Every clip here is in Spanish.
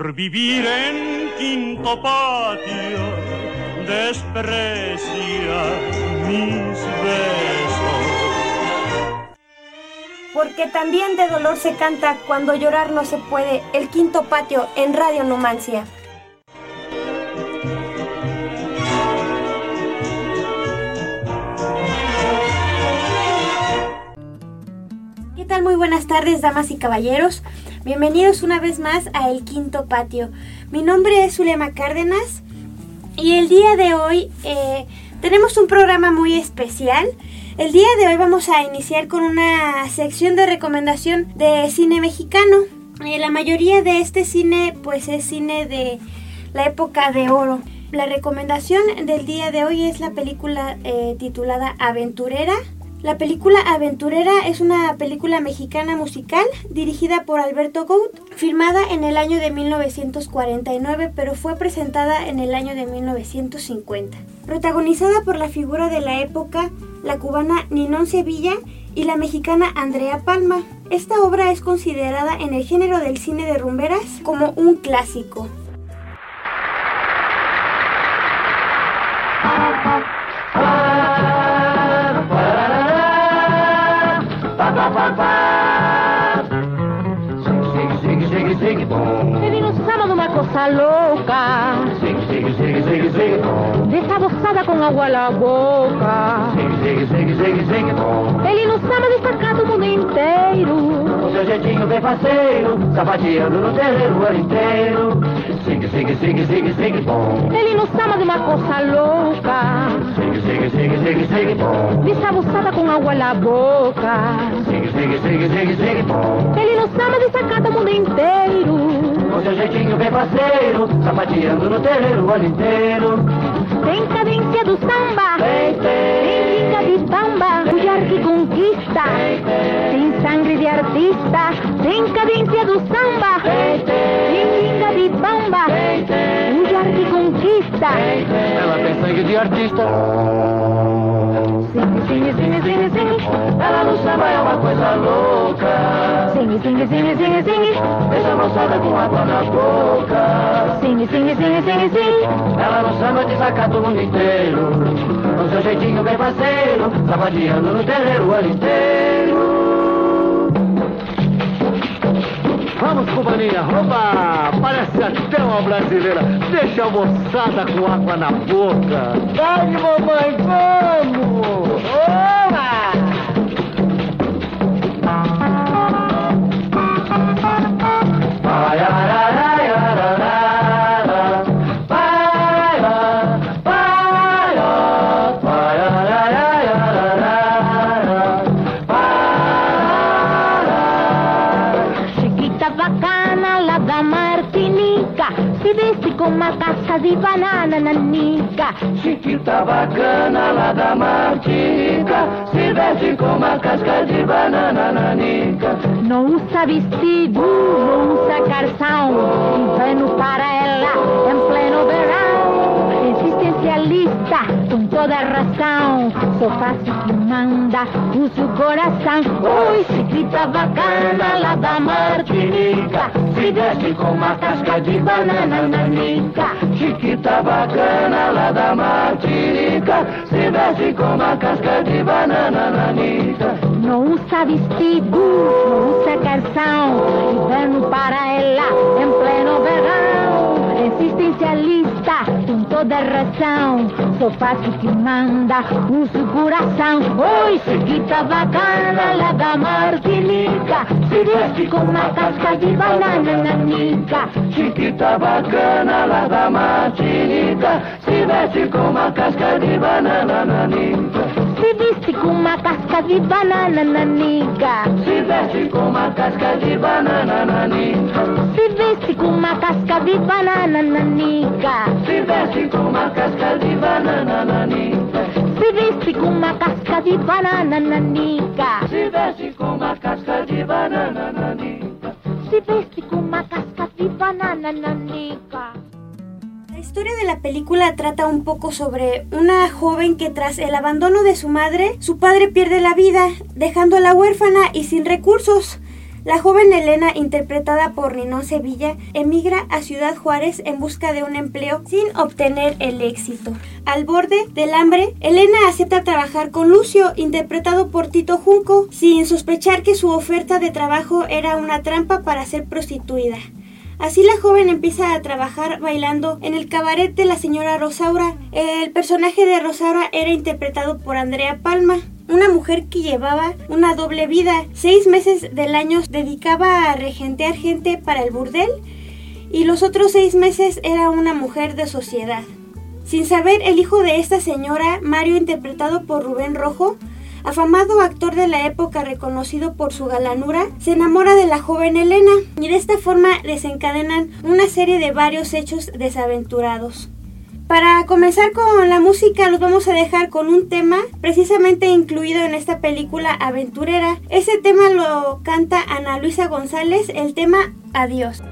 por vivir en quinto patio, desprecia mis besos. Porque también de dolor se canta cuando llorar no se puede. El quinto patio en Radio Numancia. ¿Qué tal? Muy buenas tardes, damas y caballeros. Bienvenidos una vez más a El Quinto Patio. Mi nombre es Zulema Cárdenas y el día de hoy eh, tenemos un programa muy especial. El día de hoy vamos a iniciar con una sección de recomendación de cine mexicano. Eh, la mayoría de este cine pues es cine de la época de oro. La recomendación del día de hoy es la película eh, titulada Aventurera la película Aventurera es una película mexicana musical dirigida por Alberto Gout, filmada en el año de 1949 pero fue presentada en el año de 1950. Protagonizada por la figura de la época, la cubana Ninón Sevilla y la mexicana Andrea Palma. Esta obra es considerada en el género del cine de rumberas como un clásico. está loca. De Desaboçada com água na boca. Ele no sábado destacado o mundo inteiro Com seu jeitinho bem faceiro, sapateando no terreiro o ano inteiro. Sigue, sigue, sigue, sigue, sigue, bom. Ele no sábado uma coisa louca Sigue, sigue, sigue, sigue, sigue, bom. Desaboçada com água na boca Sigue, sigue, sigue, sigue, sigue, bom. Ele no sábado destacado o mundo inteiro Com seu jeitinho bem faceiro, sapateando no terreiro o ano inteiro. Tem cadência do samba. Tem, Tem de bamba Mulher que conquista. Tem sangue de artista Tem cadência do samba. Tem, Tem de bamba tem, Mulher que conquista. Ela tem sangue de artista. Sim, sim, sim, sim Ela no samba é uma coisa louca. Sim, sim, sim, sim, sim Deixa a moçada com água na boca. Sim, sim, sim, sim, sim Ela no samba desacato o mundo inteiro. Com seu jeitinho bem parceiro, sapateando no terreiro o ano inteiro. Vamos, cubaninha, oba! Parece até uma brasileira. Deixa a moçada com água na boca. Vai, mamãe, vamos! Ai, ai, ai, casca de banana nanica Chiquita bacana lá da Martinica. Se veste com uma casca de banana nanica Não usa vestido, não usa calção. Inverno para toda razão. Faz o que manda, usa o coração. Oi, chiquita bacana lá da Martinica Se veste com uma casca de banana nanica. Chiquita bacana lá da Martinica Se veste com uma casca de banana nanica. Não usa vestido, não usa calção. Inverno para ela em pleno verão Existencialista, com toda razão. Faz o que manda, usa o coração Oi, chiquita bacana lá da Martinica Se veste com uma casca de banana nanica. Chiquita bacana lá da Martinica Se veste com uma casca de banana nanica Se veste com uma casca de banana nanica Se veste com uma casca de banana nanica Se veste com uma casca de banana nanica Se veste com uma casca de banana nanica Se veste com uma casca de banana nanica Se veste com uma casca de banana nanica Se veste com uma casca de banana nanica La historia de la película trata un poco sobre una joven que tras el abandono de su madre, su padre pierde la vida, dejándola huérfana y sin recursos. La joven Elena, interpretada por Ninón Sevilla, emigra a Ciudad Juárez en busca de un empleo sin obtener el éxito. Al borde del hambre, Elena acepta trabajar con Lucio, interpretado por Tito Junco, sin sospechar que su oferta de trabajo era una trampa para ser prostituida. Así la joven empieza a trabajar bailando en el cabaret de la señora Rosaura. El personaje de Rosaura era interpretado por Andrea Palma una mujer que llevaba una doble vida. Seis meses del año dedicaba a regentear gente para el burdel y los otros seis meses era una mujer de sociedad. Sin saber, el hijo de esta señora, Mario, interpretado por Rubén Rojo, afamado actor de la época reconocido por su galanura, se enamora de la joven Elena y de esta forma desencadenan una serie de varios hechos desaventurados. Para comenzar con la música, los vamos a dejar con un tema precisamente incluido en esta película aventurera. Ese tema lo canta Ana Luisa González, el tema Adiós.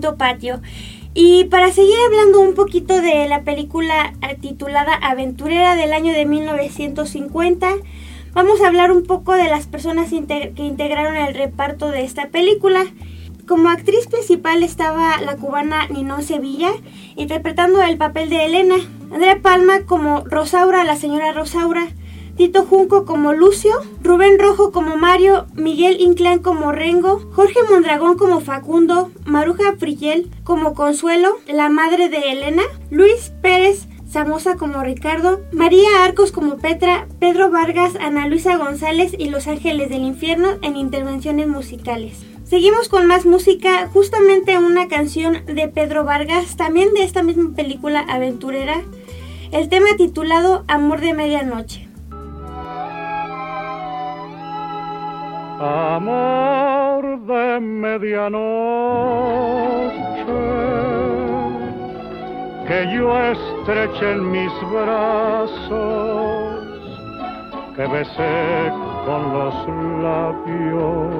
Patio. Y para seguir hablando un poquito de la película eh, titulada Aventurera del año de 1950, vamos a hablar un poco de las personas que integraron el reparto de esta película. Como actriz principal estaba la cubana Ninón Sevilla, interpretando el papel de Elena. Andrea Palma como Rosaura, la señora Rosaura. Tito Junco como Lucio, Rubén Rojo como Mario, Miguel Inclán como Rengo, Jorge Mondragón como Facundo, Maruja Frigel como Consuelo, la madre de Elena, Luis Pérez Samosa como Ricardo, María Arcos como Petra, Pedro Vargas, Ana Luisa González y Los Ángeles del Infierno en intervenciones musicales. Seguimos con más música, justamente una canción de Pedro Vargas, también de esta misma película aventurera, el tema titulado Amor de Medianoche. Amor de medianoche, que yo estreche en mis brazos, que besé con los labios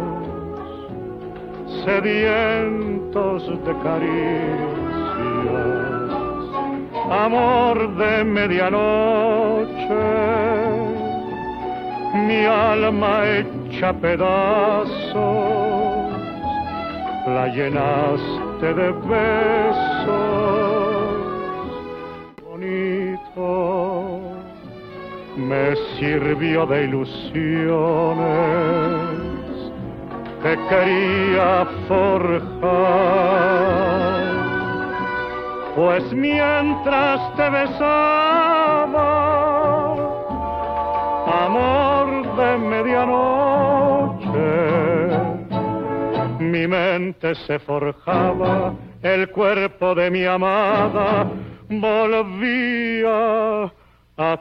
sedientos de caricias, amor de medianoche, mi alma hecha hecha pedazos, la llenaste de besos. Bonito me sirvió de ilusiones que quería forjar pues mientras te besaba, amor de medianoche, mi mente se forjaba, el cuerpo de mi amada volvía a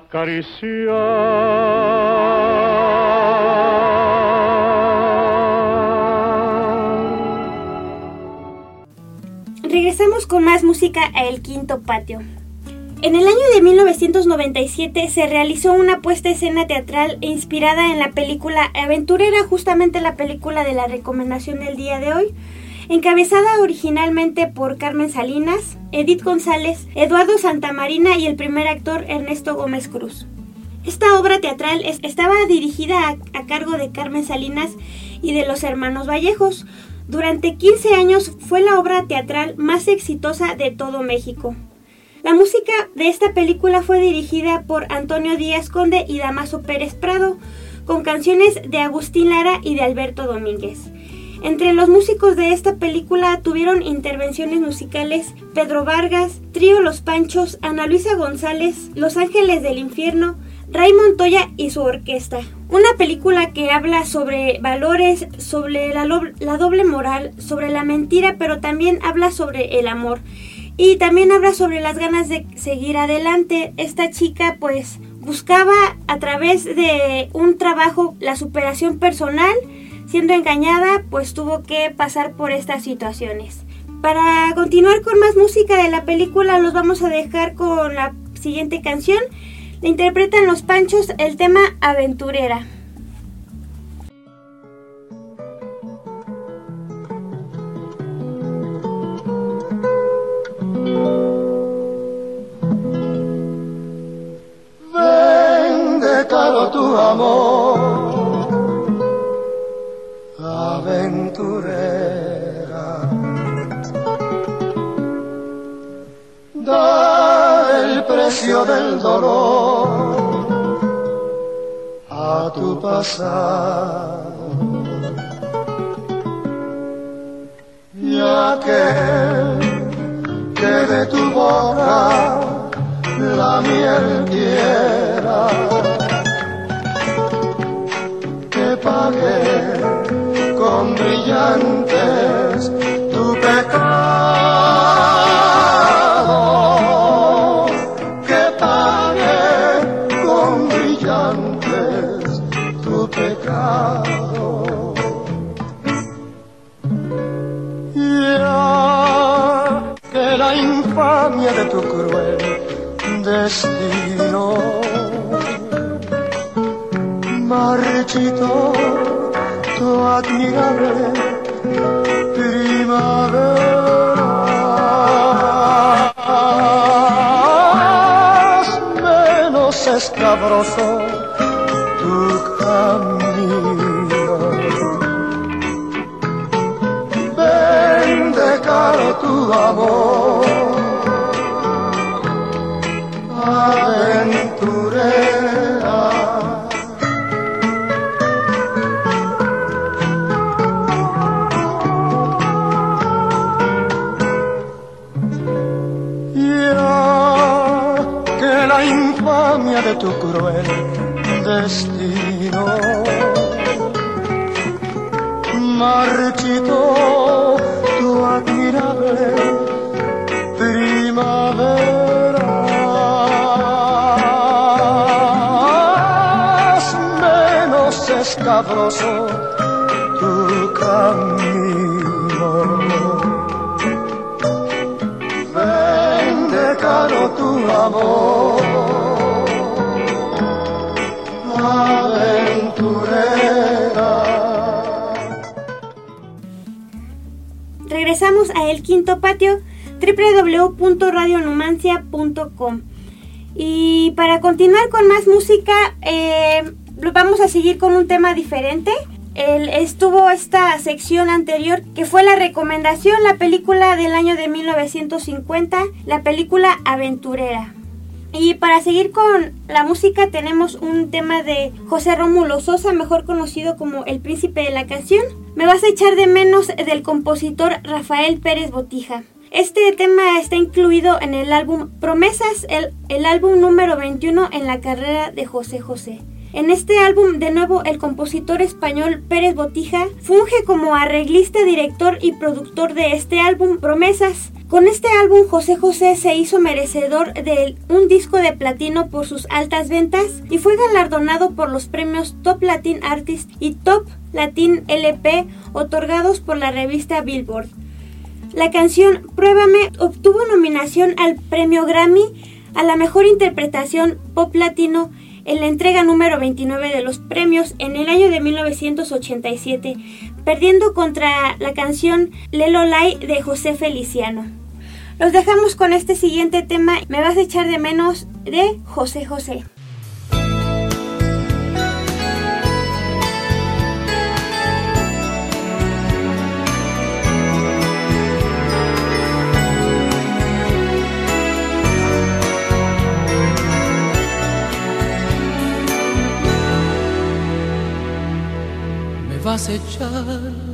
Regresamos con más música a El Quinto Patio. En el año de 1997 se realizó una puesta escena teatral inspirada en la película Aventurera, justamente la película de la recomendación del día de hoy, encabezada originalmente por Carmen Salinas, Edith González, Eduardo Santamarina y el primer actor Ernesto Gómez Cruz. Esta obra teatral estaba dirigida a, cargo de Carmen Salinas y de los hermanos Vallejos. Durante 15 años fue la obra teatral más exitosa de todo México. La música de esta película fue dirigida por Antonio Díaz Conde y Damaso Pérez Prado, con canciones de Agustín Lara y de Alberto Domínguez. Entre los músicos de esta película tuvieron intervenciones musicales Pedro Vargas, Trío Los Panchos, Ana Luisa González, Los Ángeles del Infierno, Ray Montoya y su orquesta. Una película que habla sobre valores, sobre la, la, doble moral, sobre la mentira, pero también habla sobre el amor. Y también habla sobre las ganas de seguir adelante. Esta chica pues buscaba a través de un trabajo la superación personal Siendo engañada, pues tuvo que pasar por estas situaciones. Para continuar con más música de la película, los vamos a dejar con la siguiente canción. La interpretan los Panchos el tema Aventurera. Infamia de tu cruel destino marchito tu admirable primavera. menos escabroso escabroso tu camino. Caro tu amor. Regresamos a El Quinto Patio, www.radionumancia.com. Y para continuar con más música, eh, vamos a seguir con un tema diferente. Estuvo esta sección anterior que fue la recomendación, la película del año de 1950, la película Aventurera. Y para seguir con la música tenemos un tema de José Rómulo Sosa, mejor conocido como El Príncipe de la Canción. Me vas a echar de menos del compositor Rafael Pérez Botija. Este tema está incluido en el álbum Promesas, el, el álbum número 21 en la carrera de José José. En este álbum, de nuevo, el compositor español Pérez Botija funge como arreglista, director y productor de este álbum Promesas. Con este álbum, José José se hizo merecedor de un disco de platino por sus altas ventas y fue galardonado por los premios Top Latin Artist y Top Latin LP otorgados por la revista Billboard. La canción Pruébame obtuvo nominación al premio Grammy a la mejor interpretación pop latino en la entrega número 29 de los premios en el año de 1987, perdiendo contra la canción Lelo Lai de José Feliciano. Los dejamos con este siguiente tema, Me vas a echar de menos de José José. Vas a echar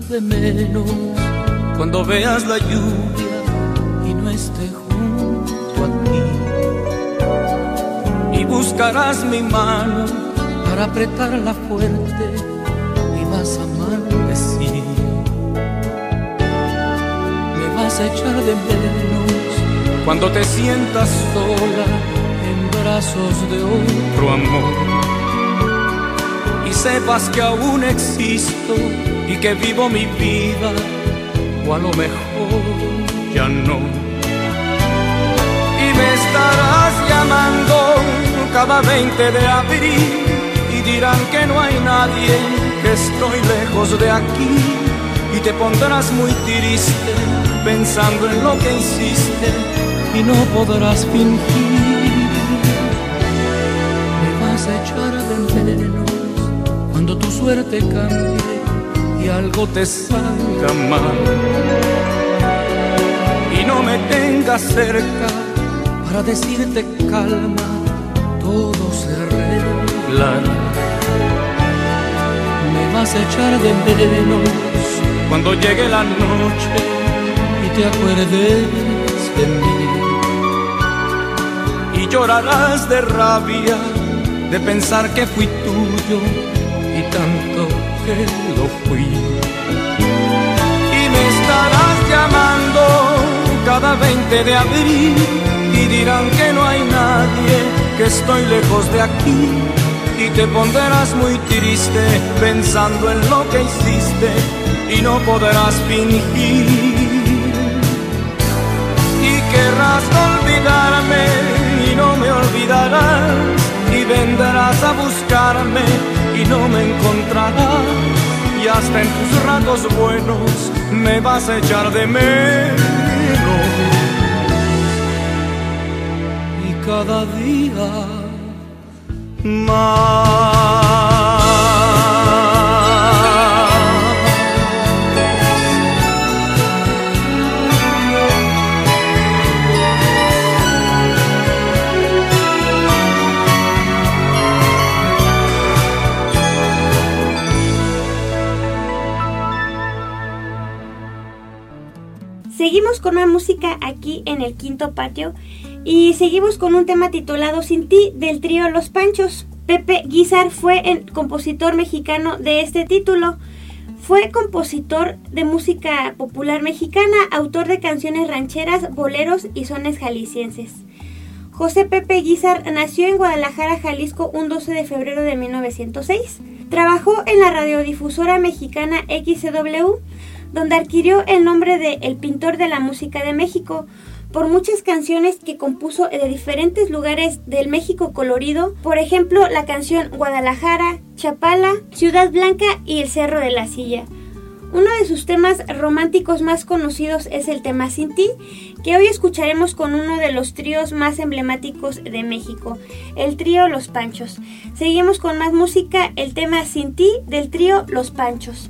de menos cuando veas la lluvia y no esté junto a ti. Y buscarás mi mano para apretarla fuerte y vas a maldecir. Me vas a echar de menos cuando te sientas sola en brazos de otro amor sepas que aún existo y que vivo mi vida, o a lo mejor ya no. Y me estarás llamando cada 20 de abril y dirán que no hay nadie, que estoy lejos de aquí y te pondrás muy triste pensando en lo que hiciste y no podrás fingir. Suerte cambie y algo te salga mal. Y no me tengas cerca para decirte calma, todo se arreglará. Me vas a echar de menos cuando llegue la noche y te acuerdes de mí. Y llorarás de rabia de pensar que fui tuyo y tanto que lo fui. Y me estarás llamando cada 20 de abril y dirán que no hay nadie, que estoy lejos de aquí. Y te pondrás muy triste pensando en lo que hiciste y no podrás fingir. Y querrás olvidarme y no me olvidarás y vendrás a buscarme y no me encontrarás y hasta en tus ratos buenos me vas a echar de menos y cada día más. Con una música aquí en el quinto patio y seguimos con un tema titulado Sin ti del trío Los Panchos. Pepe Guizar fue el compositor mexicano de este título. Fue compositor de música popular mexicana, autor de canciones rancheras, boleros y sones jaliscienses. José Pepe Guizar nació en Guadalajara, Jalisco, un 12 de febrero de 1906. Trabajó en la radiodifusora mexicana XCW donde adquirió el nombre de El Pintor de la Música de México por muchas canciones que compuso de diferentes lugares del México colorido, por ejemplo la canción Guadalajara, Chapala, Ciudad Blanca y El Cerro de la Silla. Uno de sus temas románticos más conocidos es el tema Sin ti, que hoy escucharemos con uno de los tríos más emblemáticos de México, el trío Los Panchos. Seguimos con más música, el tema Sin ti del trío Los Panchos.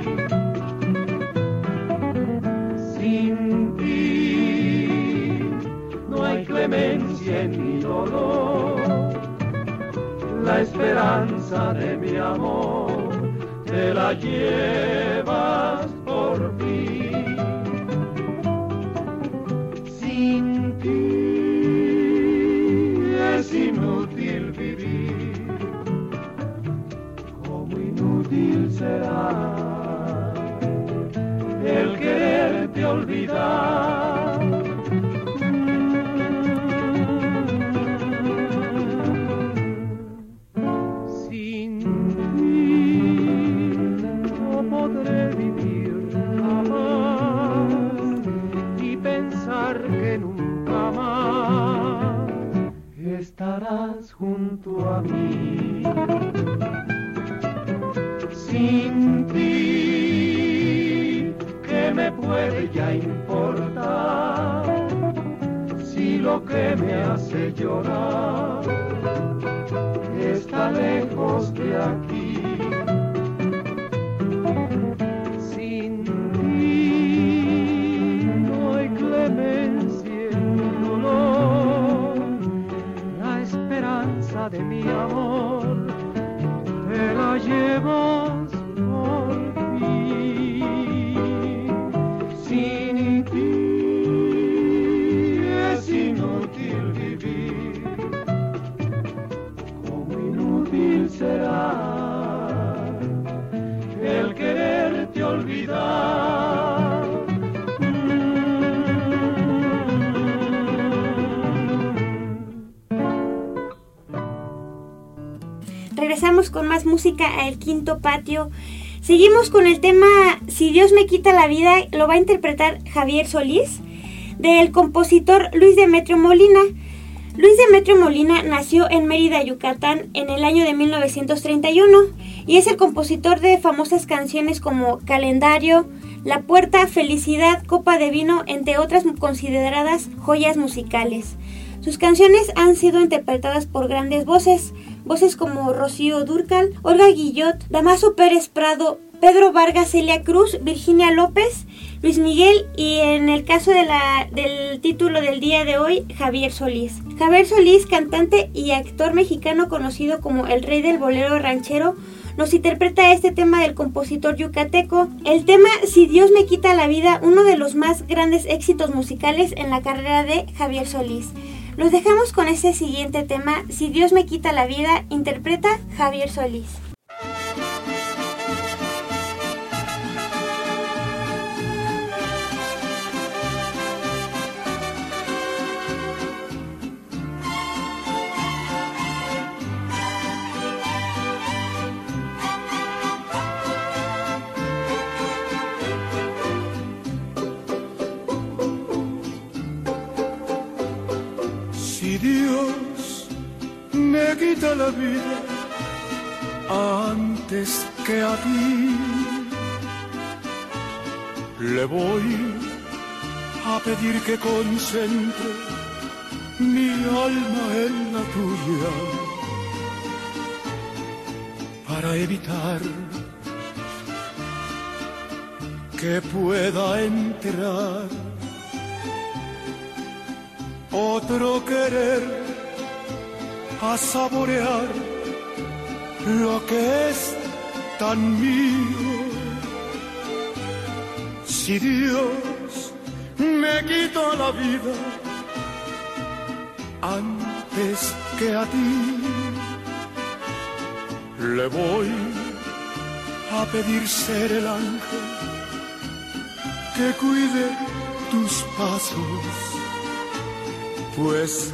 Clemencia en mi dolor. La esperanza de mi amor te la llevas Regresamos con más música a El Quinto Patio. Seguimos con el tema Si Dios me quita la vida, lo va a interpretar Javier Solís, del compositor Luis Demetrio Molina. Luis Demetrio Molina nació en Mérida, Yucatán, en el año de 1931 y es el compositor de famosas canciones como Calendario, La Puerta, Felicidad, Copa de Vino, entre otras consideradas joyas musicales. Sus canciones han sido interpretadas por grandes voces, voces como Rocío Durcal, Olga Guillot, Damaso Pérez Prado, Pedro Vargas, Celia Cruz, Virginia López, Luis Miguel y en el caso del título del día de hoy, Javier Solís. Javier Solís, cantante y actor mexicano conocido como el rey del bolero ranchero, nos interpreta este tema del compositor yucateco. El tema Si Dios me quita la vida, uno de los más grandes éxitos musicales en la carrera de Javier Solís. Los dejamos con ese siguiente tema, Si Dios me quita la vida, interpreta Javier Solís. Antes que a ti, le voy a pedir que concentre mi alma en la tuya para evitar que pueda entrar otro querer a saborear lo que es tan mío. Si Dios me quita la vida antes que a ti, le voy a pedir ser el ángel que cuide tus pasos pues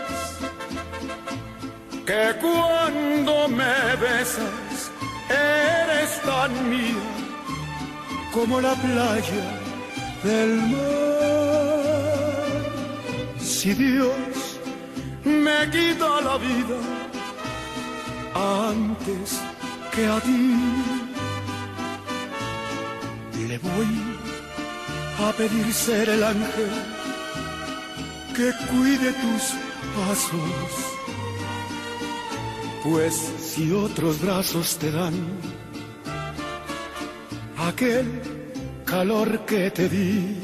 que cuando me besas eres tan mía como la playa del mar. Si Dios me quita la vida antes que a ti, le voy a pedir ser el ángel que cuide tus pasos. Pues si otros brazos te dan aquel calor que te di,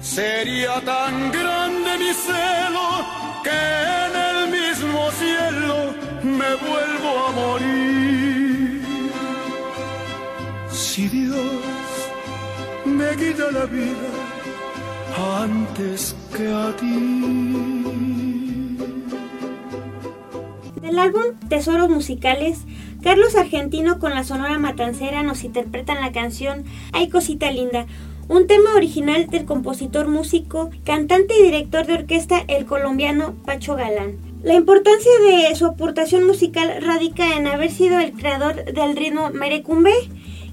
sería tan grande mi celo que en el mismo cielo me vuelvo a morir. Si Dios me quita la vida antes que a ti. Del álbum Tesoros Musicales, Carlos Argentino con la Sonora Matancera nos interpretan la canción Ay Cosita Linda, un tema original del compositor, músico, cantante y director de orquesta el colombiano Pacho Galán. La importancia de su aportación musical radica en haber sido el creador del ritmo merecumbe,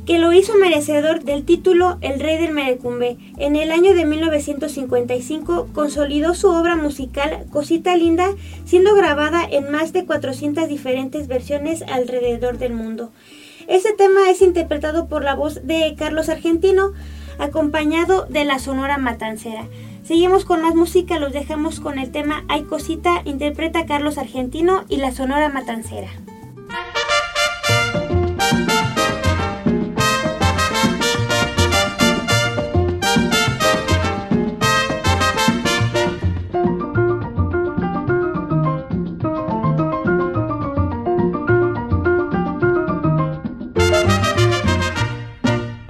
que lo hizo merecedor del título El Rey del Merecumbe. En el año de 1955 consolidó su obra musical Cosita Linda, siendo grabada en más de 400 diferentes versiones alrededor del mundo. Este tema es interpretado por la voz de Carlos Argentino, acompañado de la Sonora Matancera. Seguimos con más música, los dejamos con el tema Hay Cosita, interpreta Carlos Argentino y la Sonora Matancera.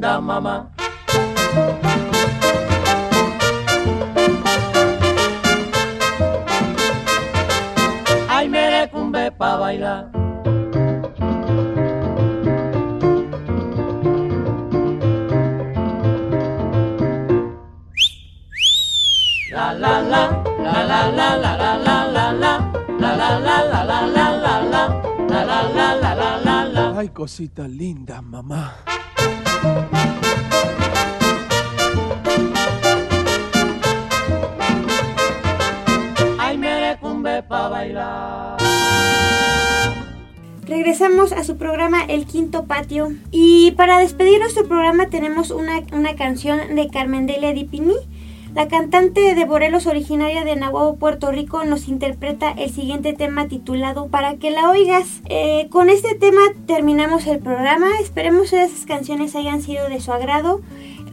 Linda, mamá. Ay, merecumbe pa' bailar. La la la, la la la la la la la la, la la la la la la la la, la la la la la la ay cosita linda, mamá. Regresamos a su programa El Quinto Patio y para despedir nuestro programa tenemos una, una canción de Carmen Delia Dipini. La cantante de Morelos originaria de Nahuatl, Puerto Rico, nos interpreta el siguiente tema titulado Para que la oigas. Eh, con este tema terminamos el programa. Esperemos que esas canciones hayan sido de su agrado.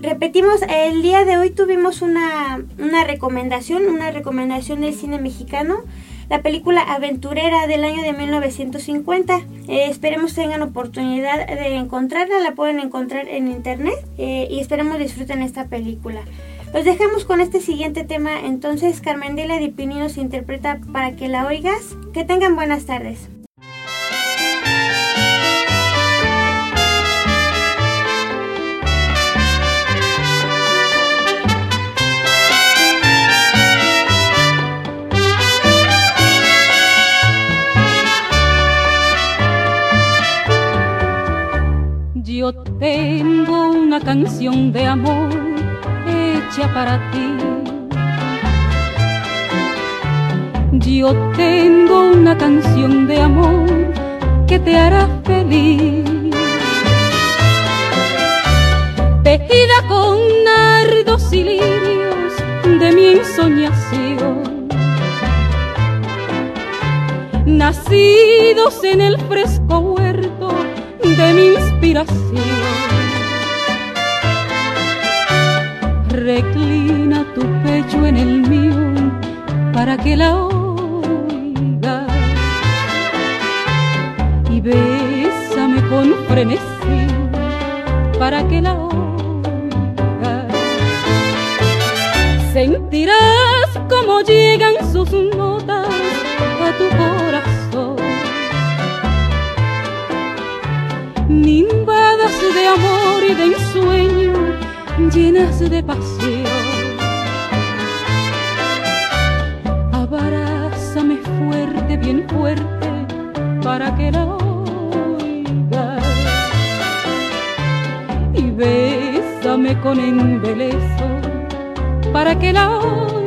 Repetimos, el día de hoy tuvimos una, una recomendación, una recomendación del cine mexicano. la película aventurera del año de 1950. Eh, esperemos tengan oportunidad de encontrarla, la pueden encontrar en internet eh, y esperemos disfruten esta película. Los dejamos con este siguiente tema, entonces Carmen Dela Di Pinino se interpreta para que la oigas. Que tengan buenas tardes. Yo tengo una canción de amor para ti. Yo tengo una canción de amor que te hará feliz. Tejida con nardos y lirios de mi ensoñación. Nacidos en el fresco huerto de mi inspiración. Reclina tu pecho en el mío para que la oiga y bésame con frenesí para que la oiga. Sentirás como llegan sus notas a tu corazón nimbadas de amor y de ensueño, llenas de pasión. Abrázame fuerte, bien fuerte, para que la oiga. Y bésame con embeleso, para que la oiga.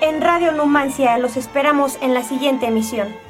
En Radio Numancia. Los esperamos en la siguiente emisión.